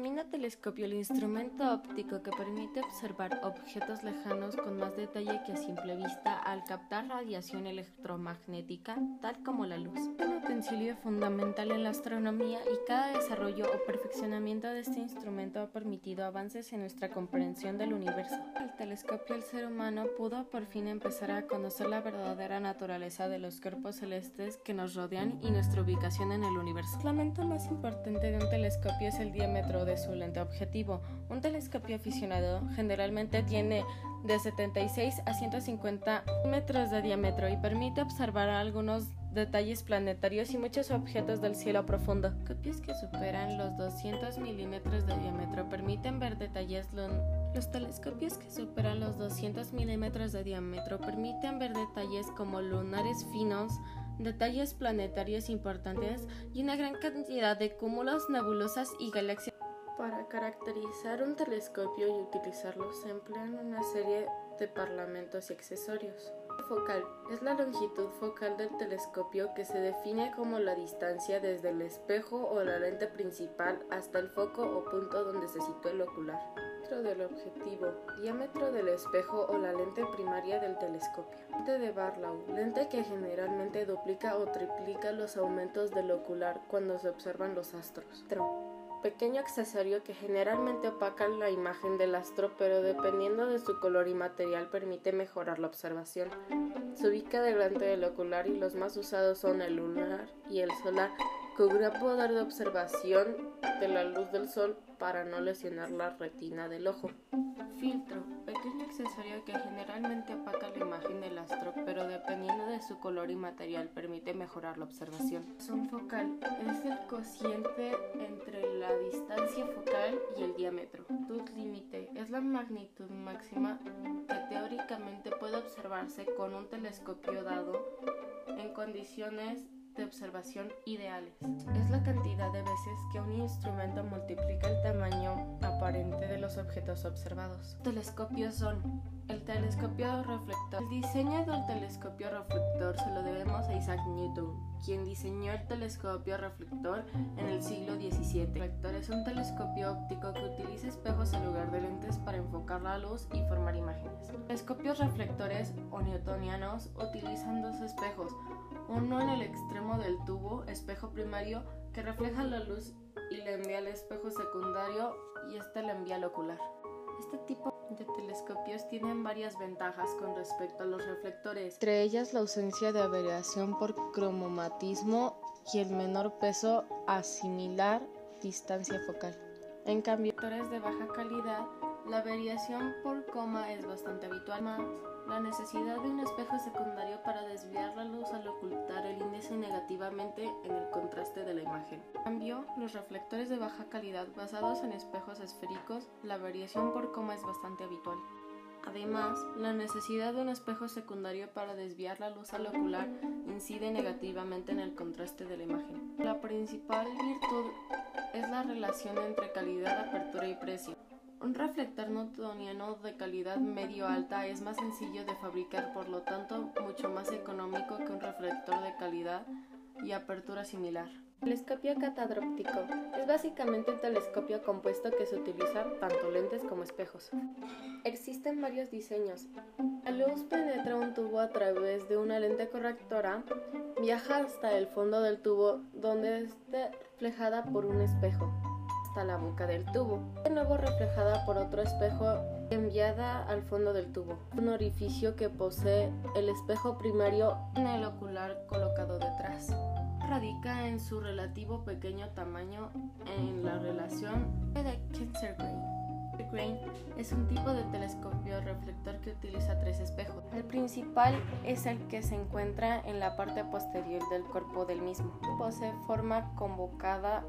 denomina telescopio el instrumento óptico que permite observar objetos lejanos con más detalle que a simple vista al captar radiación electromagnética, tal como la luz. Fundamental en la astronomía y cada desarrollo o perfeccionamiento de este instrumento ha permitido avances en nuestra comprensión del universo. El telescopio el ser humano pudo por fin empezar a conocer la verdadera naturaleza de los cuerpos celestes que nos rodean y nuestra ubicación en el universo. El elemento más importante de un telescopio es el diámetro de su lente objetivo. Un telescopio aficionado generalmente tiene de 76 a 150 metros de diámetro y permite observar algunos detalles planetarios y muchos objetos del cielo profundo. Copias que superan los 200 milímetros de diámetro permiten ver detalles Los telescopios que superan los 200 milímetros de diámetro permiten ver detalles como lunares finos, detalles planetarios importantes y una gran cantidad de cúmulos, nebulosas y galaxias. Para caracterizar un telescopio y utilizarlo se emplean una serie de parlamentos y accesorios. Focal es la longitud focal del telescopio que se define como la distancia desde el espejo o la lente principal hasta el foco o punto donde se sitúa el ocular. Del objetivo, diámetro del espejo o la lente primaria del telescopio. Lente de Barlow, lente que generalmente duplica o triplica los aumentos del ocular cuando se observan los astros pequeño accesorio que generalmente opaca la imagen del astro, pero dependiendo de su color y material permite mejorar la observación. Se ubica delante del ocular y los más usados son el lunar y el solar, gran poder de observación de la luz del sol para no lesionar la retina del ojo. Filtro, pequeño accesorio que generalmente opaca la imagen del astro, pero dependiendo de su color y material permite mejorar la observación. Zoom focal es el cociente entre la distancia focal y el diámetro. Tooth límite es la magnitud máxima que teóricamente puede observarse con un telescopio dado en condiciones de observación ideales. Es la cantidad de veces que un instrumento multiplica el tamaño aparente de los objetos observados. Telescopios son el telescopio reflector. El diseño del telescopio reflector se lo debemos a Isaac Newton, quien diseñó el telescopio reflector en el siglo reflector es un telescopio óptico que utiliza espejos en lugar de lentes para enfocar la luz y formar imágenes. Telescopios reflectores o newtonianos utilizan dos espejos, uno en el extremo del tubo, espejo primario, que refleja la luz y le envía al espejo secundario y este le envía al ocular. Este tipo de telescopios tienen varias ventajas con respecto a los reflectores, entre ellas la ausencia de variación por cromatismo y el menor peso a similar distancia focal. En cambio, en de baja calidad, la variación por coma es bastante habitual, más la necesidad de un espejo secundario para desviar la luz al ocultar el índice negativamente en el contraste de la imagen. En cambio, los reflectores de baja calidad basados en espejos esféricos, la variación por coma es bastante habitual. Además, la necesidad de un espejo secundario para desviar la luz al ocular incide negativamente en el contraste de la imagen. La principal virtud es la relación entre calidad, apertura y precio. Un reflector newtoniano de calidad medio-alta es más sencillo de fabricar, por lo tanto, mucho más económico que un reflector de calidad y apertura similar. Telescopio catadróptico es básicamente un telescopio compuesto que se utiliza tanto lentes como espejos. Existen varios diseños. La luz penetra un tubo a través de una lente correctora, viaja hasta el fondo del tubo donde es reflejada por un espejo hasta la boca del tubo, de nuevo reflejada por otro espejo enviada al fondo del tubo, un orificio que posee el espejo primario en el ocular colocado detrás. Radica en su relativo pequeño tamaño en la relación de Kensington. es un tipo de telescopio reflector que utiliza tres espejos. El principal es el que se encuentra en la parte posterior del cuerpo del mismo. Posee forma convocada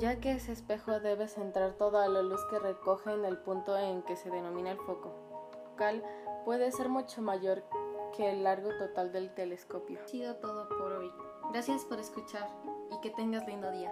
ya que ese espejo debe centrar toda la luz que recoge en el punto en que se denomina el foco. Cal puede ser mucho mayor que el largo total del telescopio. Gracias por escuchar y que tengas lindo día.